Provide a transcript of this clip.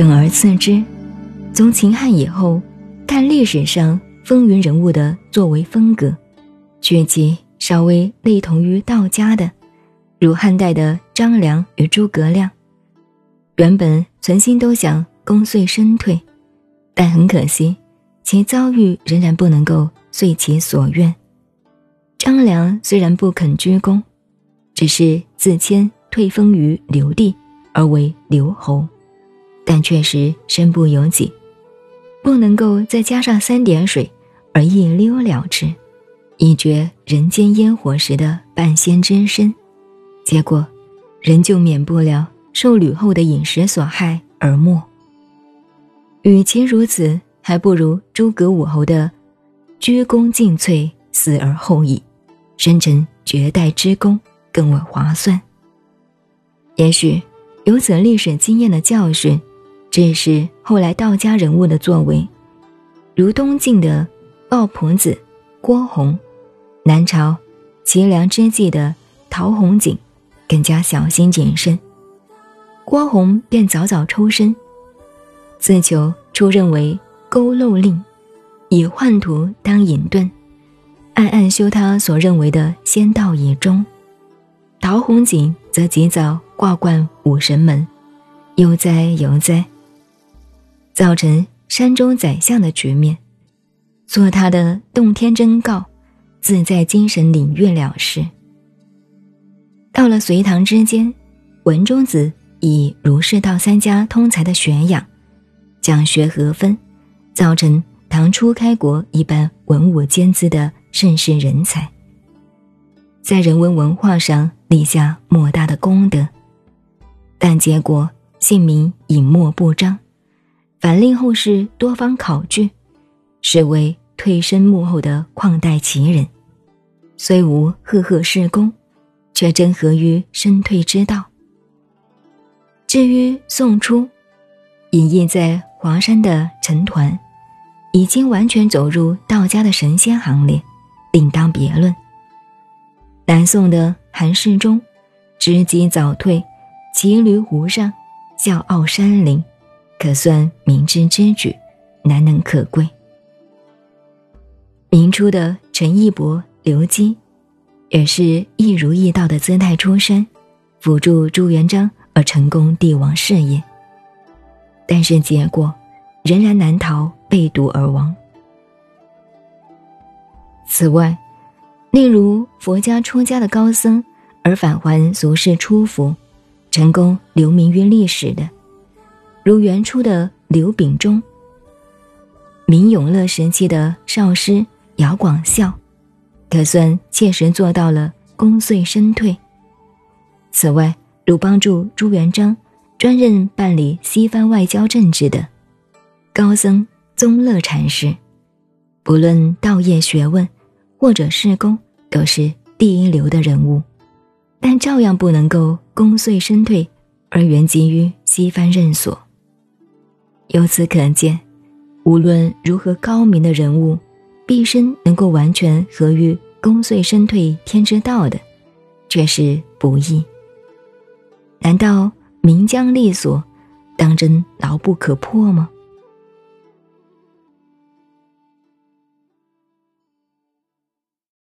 等而次之，从秦汉以后，看历史上风云人物的作为风格，却其稍微类同于道家的，如汉代的张良与诸葛亮，原本存心都想功遂身退，但很可惜，其遭遇仍然不能够遂其所愿。张良虽然不肯居功，只是自谦退封于刘地，而为刘侯。但确实身不由己，不能够再加上三点水而一溜了之，以绝人间烟火时的半仙之身，结果仍旧免不了受吕后的饮食所害而没。与其如此，还不如诸葛武侯的鞠躬尽瘁，死而后已，生成绝代之功更为划算。也许有此历史经验的教训。这是后来道家人物的作为，如东晋的鲍婆子郭洪，南朝齐梁之际的陶弘景，更加小心谨慎。郭洪便早早抽身，自求出任为勾漏令，以宦途当隐遁，暗暗修他所认为的仙道以终。陶弘景则及早挂冠武神门，悠哉悠哉。造成山中宰相的局面，做他的洞天真告，自在精神领域了事。到了隋唐之间，文中子以儒释道三家通才的学养，讲学合分，造成唐初开国一般文武兼资的盛世人才，在人文文化上立下莫大的功德，但结果姓名隐没不彰。反令后世多方考据，是为退身幕后的旷代奇人，虽无赫赫事功，却真合于身退之道。至于宋初，隐逸在华山的陈抟，已经完全走入道家的神仙行列，另当别论。南宋的韩世忠，知机早退，骑驴湖上，笑傲山林。可算明智之举，难能可贵。明初的陈义伯、刘基，也是一儒一道的姿态出身，辅助朱元璋而成功帝王事业。但是结果仍然难逃被毒而亡。此外，例如佛家出家的高僧而返还俗世出服，成功留名于历史的。如元初的刘秉忠、明永乐时期的少师姚广孝，可算切实做到了功遂身退。此外，如帮助朱元璋专任办理西方外交政治的高僧宗乐禅师，不论道业学问或者事功，都是第一流的人物，但照样不能够功遂身退，而原籍于西方任所。由此可见，无论如何高明的人物，毕生能够完全合于功遂身退天之道的，却是不易。难道名将利所，当真牢不可破吗？